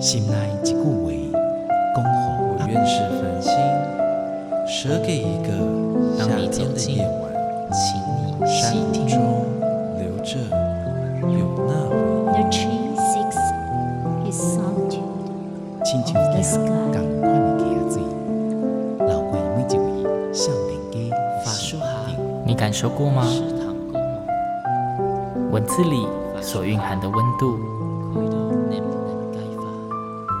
心内一句话，恭候我愿是繁星，舍给一个夏天的夜晚，请你山中留着有那味。The tree seeks his solitude 亲像 of the 一 sky. 共款的溪水，流过每一位少年家法书哈，你感受过吗？文字里所蕴含的温度，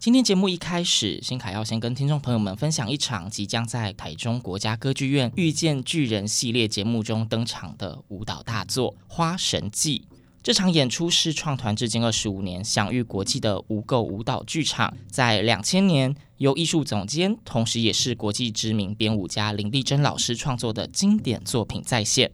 今天节目一开始，新凯要先跟听众朋友们分享一场即将在台中国家歌剧院遇见巨人系列节目中登场的舞蹈大作《花神祭》。这场演出是创团至今二十五年、享誉国际的无垢舞蹈剧场，在两千年由艺术总监，同时也是国际知名编舞家林丽珍老师创作的经典作品再现。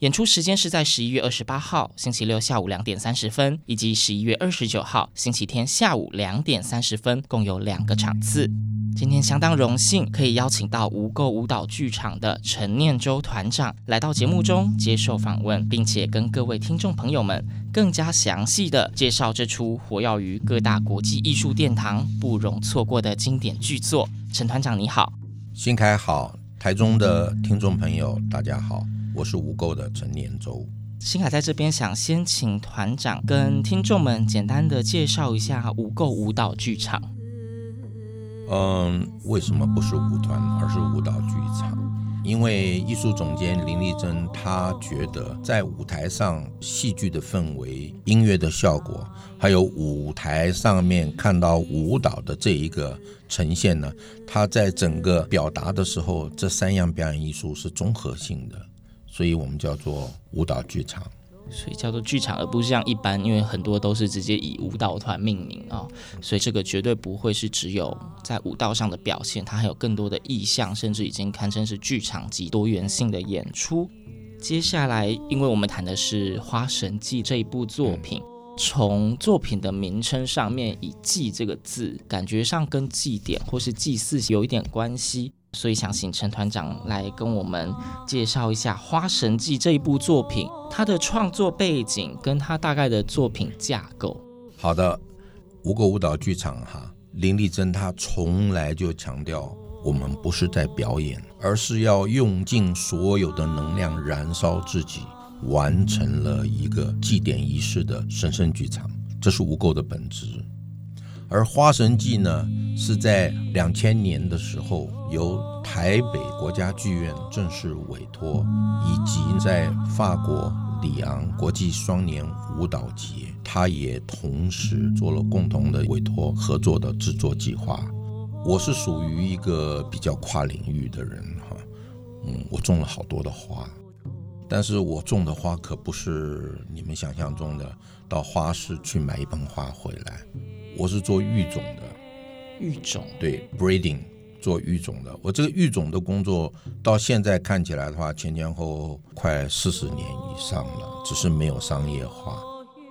演出时间是在十一月二十八号星期六下午两点三十分，以及十一月二十九号星期天下午两点三十分，共有两个场次。今天相当荣幸可以邀请到无垢舞蹈剧场的陈念舟团长来到节目中接受访问，并且跟各位听众朋友们更加详细的介绍这出活跃于各大国际艺术殿堂、不容错过的经典剧作。陈团长你好，新凯好，台中的听众朋友大家好，我是无垢的陈年舟。新凯在这边想先请团长跟听众们简单的介绍一下无垢舞蹈剧场。嗯，为什么不是舞团，而是舞蹈剧场？因为艺术总监林丽珍她觉得，在舞台上戏剧的氛围、音乐的效果，还有舞台上面看到舞蹈的这一个呈现呢，它在整个表达的时候，这三样表演艺术是综合性的，所以我们叫做舞蹈剧场。所以叫做剧场，而不是像一般，因为很多都是直接以舞蹈团命名啊、所以这个绝对不会是只有在舞蹈上的表现，它还有更多的意象，甚至已经堪称是剧场级多元性的演出。接下来，因为我们谈的是《花神祭》这一部作品，从作品的名称上面以“祭”这个字，感觉上跟祭典或是祭祀有一点关系。所以想请陈团长来跟我们介绍一下《花神祭》这一部作品，它的创作背景跟它大概的作品架构。好的，无垢舞蹈剧场哈，林丽珍她从来就强调，我们不是在表演，而是要用尽所有的能量燃烧自己，完成了一个祭典仪式的神圣剧场，这是无垢的本质。而《花神祭》呢，是在两千年的时候由台北国家剧院正式委托，以及在法国里昂国际双年舞蹈节，他也同时做了共同的委托合作的制作计划。我是属于一个比较跨领域的人哈，嗯，我种了好多的花，但是我种的花可不是你们想象中的到花市去买一盆花回来。我是做育种的，育种对 breeding 做育种的。我这个育种的工作到现在看起来的话，前前后后快四十年以上了，只是没有商业化。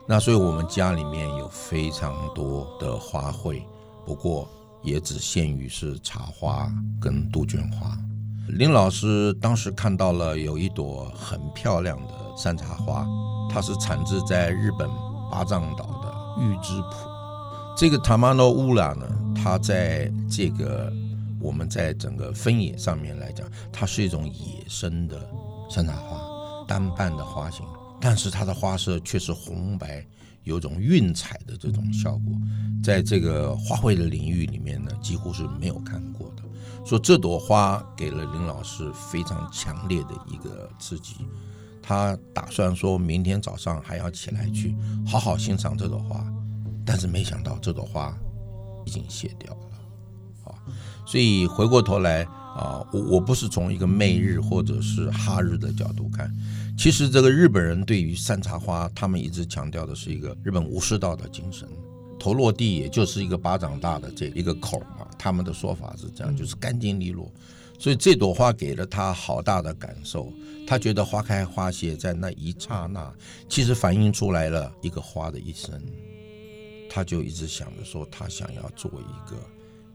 那所以我们家里面有非常多的花卉，不过也只限于是茶花跟杜鹃花。林老师当时看到了有一朵很漂亮的山茶花，它是产自在日本八丈岛的玉之浦。这个塔玛诺乌拉呢，它在这个我们在整个分野上面来讲，它是一种野生的山茶花，单瓣的花型，但是它的花色却是红白，有种晕彩的这种效果，在这个花卉的领域里面呢，几乎是没有看过的。说这朵花给了林老师非常强烈的一个刺激，他打算说明天早上还要起来去好好欣赏这朵花。但是没想到这朵花已经谢掉了，啊，所以回过头来啊，我我不是从一个媚日或者是哈日的角度看，其实这个日本人对于山茶花，他们一直强调的是一个日本武士道的精神，头落地也就是一个巴掌大的这一个口嘛，他们的说法是这样，就是干净利落。所以这朵花给了他好大的感受。他觉得花开花谢在那一刹那，其实反映出来了一个花的一生。他就一直想着说，他想要做一个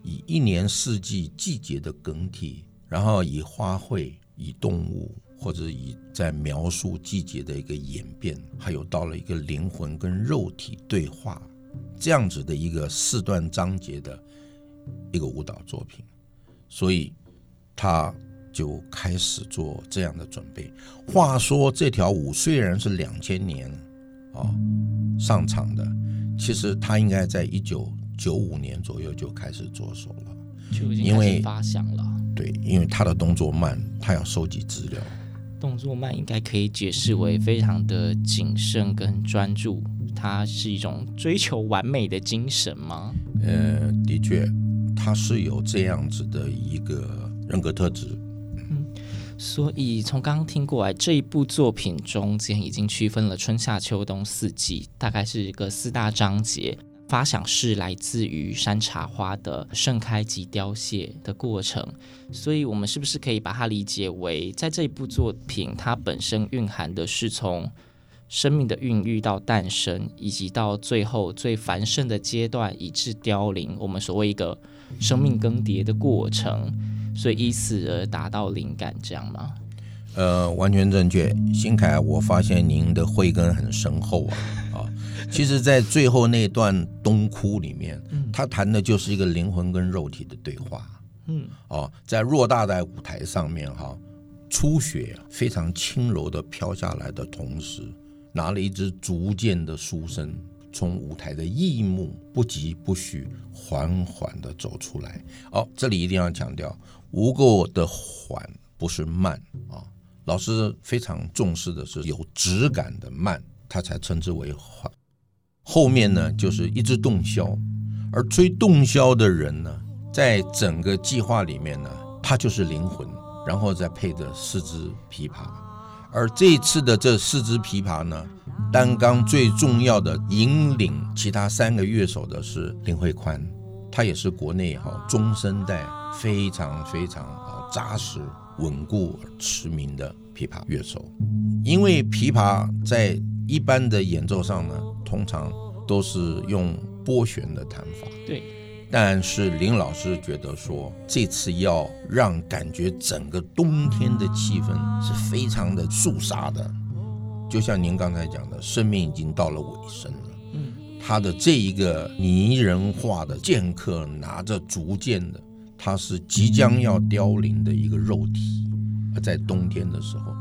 以一年四季季节的更替，然后以花卉、以动物，或者以在描述季节的一个演变，还有到了一个灵魂跟肉体对话这样子的一个四段章节的一个舞蹈作品。所以他。就开始做这样的准备。话说这条舞虽然是两千年啊上场的，其实他应该在一九九五年左右就开始着手了，就已经开始发想了。对，因为他的动作慢，他要收集资料。动作慢应该可以解释为非常的谨慎跟专注，他是一种追求完美的精神吗？呃，的确，他是有这样子的一个人格特质。所以从刚刚听过来，这一部作品中间已经区分了春夏秋冬四季，大概是一个四大章节。发想是来自于山茶花的盛开及凋谢的过程，所以我们是不是可以把它理解为，在这一部作品，它本身蕴含的是从生命的孕育到诞生，以及到最后最繁盛的阶段，以致凋零，我们所谓一个生命更迭的过程。所以以此而达到灵感，这样吗？呃，完全正确。新凯，我发现您的慧根很深厚啊 啊！其实，在最后那段《冬哭》里面，他谈的就是一个灵魂跟肉体的对话。嗯，哦，在偌大的舞台上面，哈，初雪非常轻柔的飘下来的同时，拿了一支逐渐的书生。从舞台的异幕不疾不徐，缓缓的走出来。哦，这里一定要强调，无垢的缓不是慢啊。老师非常重视的是有质感的慢，他才称之为缓。后面呢，就是一支洞箫，而吹洞箫的人呢，在整个计划里面呢，他就是灵魂，然后再配着四支琵琶。而这一次的这四支琵琶呢，担纲最重要的引领其他三个乐手的是林慧宽，他也是国内哈中生代非常非常啊扎实稳固而驰名的琵琶乐手。因为琵琶在一般的演奏上呢，通常都是用拨弦的弹法。对。但是林老师觉得说，这次要让感觉整个冬天的气氛是非常的肃杀的，就像您刚才讲的，生命已经到了尾声了。嗯，他的这一个拟人化的剑客拿着竹剑的，他是即将要凋零的一个肉体，而在冬天的时候，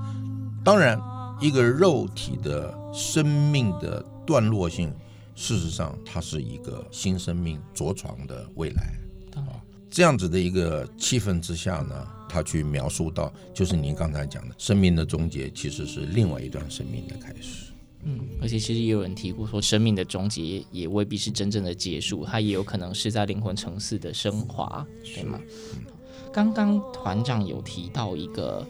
当然一个肉体的生命的段落性。事实上，它是一个新生命着床的未来啊，这样子的一个气氛之下呢，他去描述到，就是您刚才讲的，生命的终结其实是另外一段生命的开始。嗯，而且其实也有人提过说，生命的终结也未必是真正的结束，它也有可能是在灵魂层次的升华，对吗？嗯，刚刚团长有提到一个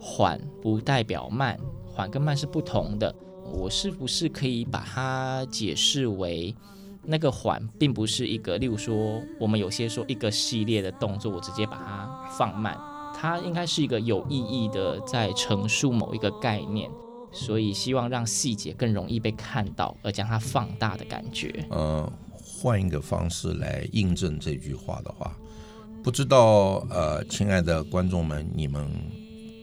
缓不代表慢，缓跟慢是不同的。我是不是可以把它解释为，那个缓并不是一个，例如说，我们有些说一个系列的动作，我直接把它放慢，它应该是一个有意义的在陈述某一个概念，所以希望让细节更容易被看到，而将它放大的感觉。呃，换一个方式来印证这句话的话，不知道呃，亲爱的观众们，你们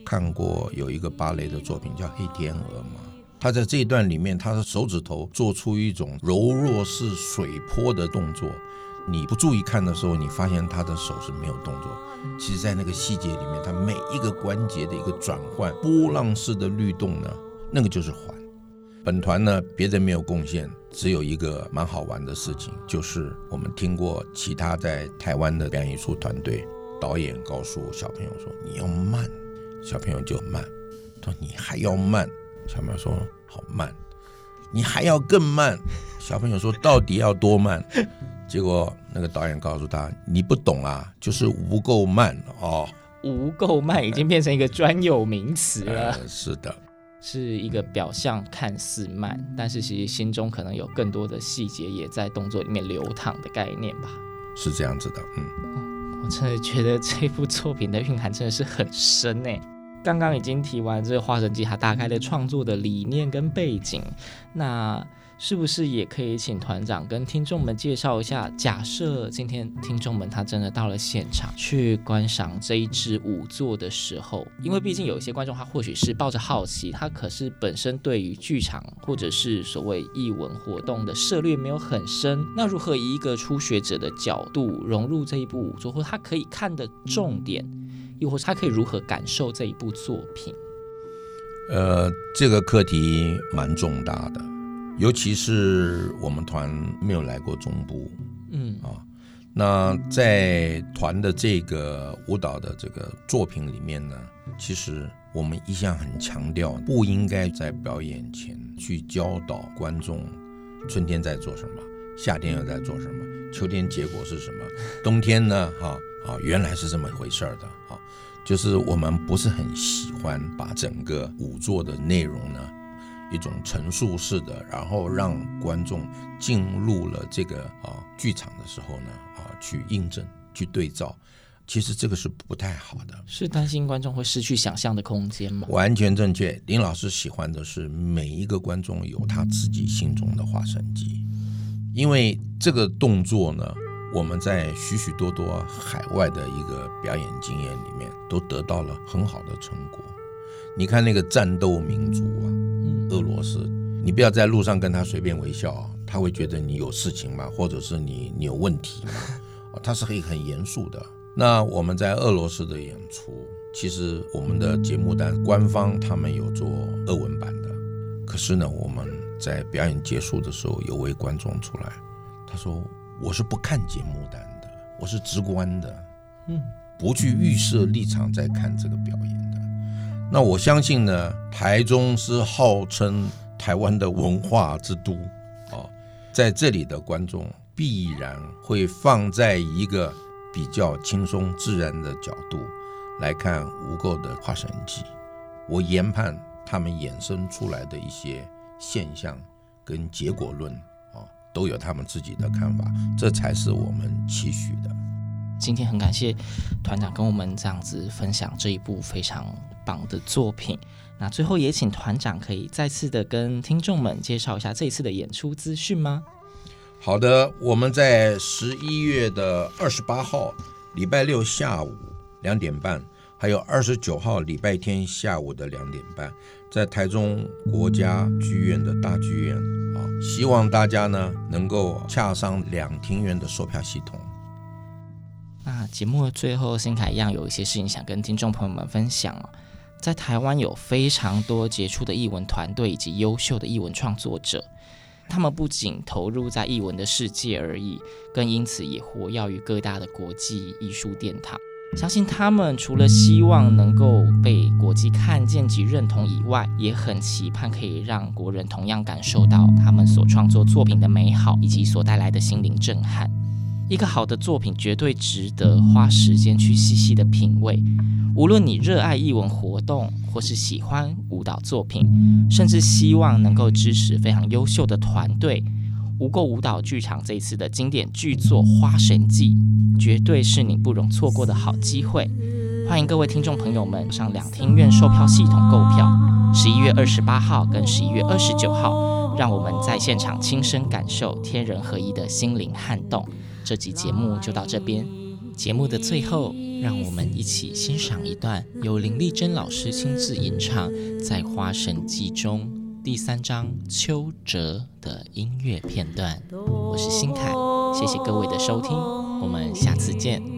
看过有一个芭蕾的作品叫《黑天鹅》吗？他在这一段里面，他的手指头做出一种柔弱似水波的动作。你不注意看的时候，你发现他的手是没有动作。其实，在那个细节里面，他每一个关节的一个转换、波浪式的律动呢，那个就是缓。本团呢，别人没有贡献，只有一个蛮好玩的事情，就是我们听过其他在台湾的表演艺术团队导演告诉小朋友说：“你要慢。”小朋友就慢。他说：“你还要慢。”小朋友说：“好慢，你还要更慢。”小朋友说：“到底要多慢？”结果那个导演告诉他：“你不懂啊，就是无够慢哦。”无够慢已经变成一个专有名词了。呃、是的，是一个表象看似慢，但是其实心中可能有更多的细节也在动作里面流淌的概念吧。是这样子的，嗯。我真的觉得这部作品的蕴含真的是很深呢。刚刚已经提完这个《化神记》它大概的创作的理念跟背景，那是不是也可以请团长跟听众们介绍一下？假设今天听众们他真的到了现场去观赏这一支舞作的时候，因为毕竟有一些观众他或许是抱着好奇，他可是本身对于剧场或者是所谓艺文活动的涉猎没有很深，那如何以一个初学者的角度融入这一部舞作，或他可以看的重点？又或是他可以如何感受这一部作品？呃，这个课题蛮重大的，尤其是我们团没有来过中部，嗯啊，那在团的这个舞蹈的这个作品里面呢，其实我们一向很强调，不应该在表演前去教导观众春天在做什么，夏天又在做什么，秋天结果是什么，冬天呢？哈。啊，原来是这么回事儿的啊！就是我们不是很喜欢把整个舞作的内容呢，一种陈述式的，然后让观众进入了这个啊剧场的时候呢，啊去印证、去对照，其实这个是不太好的。是担心观众会失去想象的空间吗？完全正确，林老师喜欢的是每一个观众有他自己心中的花神机，因为这个动作呢。我们在许许多多海外的一个表演经验里面，都得到了很好的成果。你看那个战斗民族啊，俄罗斯，你不要在路上跟他随便微笑，他会觉得你有事情吗？或者是你你有问题吗？他是可以很严肃的。那我们在俄罗斯的演出，其实我们的节目单官方他们有做俄文版的，可是呢，我们在表演结束的时候，有位观众出来，他说。我是不看节目单的，我是直观的，嗯，不去预设立场在看这个表演的。那我相信呢，台中是号称台湾的文化之都啊，在这里的观众必然会放在一个比较轻松自然的角度来看无垢的花神祭。我研判他们衍生出来的一些现象跟结果论啊。都有他们自己的看法，这才是我们期许的。今天很感谢团长跟我们这样子分享这一部非常棒的作品。那最后也请团长可以再次的跟听众们介绍一下这次的演出资讯吗？好的，我们在十一月的二十八号礼拜六下午两点半，还有二十九号礼拜天下午的两点半，在台中国家剧院的大剧院啊，希望大家呢能够洽上两厅院的售票系统。节目的最后，新凯一样有一些事情想跟听众朋友们分享啊，在台湾有非常多杰出的译文团队以及优秀的译文创作者，他们不仅投入在译文的世界而已，更因此也活跃于各大的国际艺术殿堂。相信他们除了希望能够被国际看见及认同以外，也很期盼可以让国人同样感受到他们所创作作品的美好以及所带来的心灵震撼。一个好的作品绝对值得花时间去细细的品味。无论你热爱艺文活动，或是喜欢舞蹈作品，甚至希望能够支持非常优秀的团队。无垢舞蹈剧场这一次的经典剧作《花神记》，绝对是你不容错过的好机会。欢迎各位听众朋友们上两厅院售票系统购票，十一月二十八号跟十一月二十九号，让我们在现场亲身感受天人合一的心灵撼动。这集节目就到这边，节目的最后，让我们一起欣赏一段由林丽珍老师亲自吟唱在《花神记》中。第三章秋折的音乐片段，我是新凯，谢谢各位的收听，我们下次见。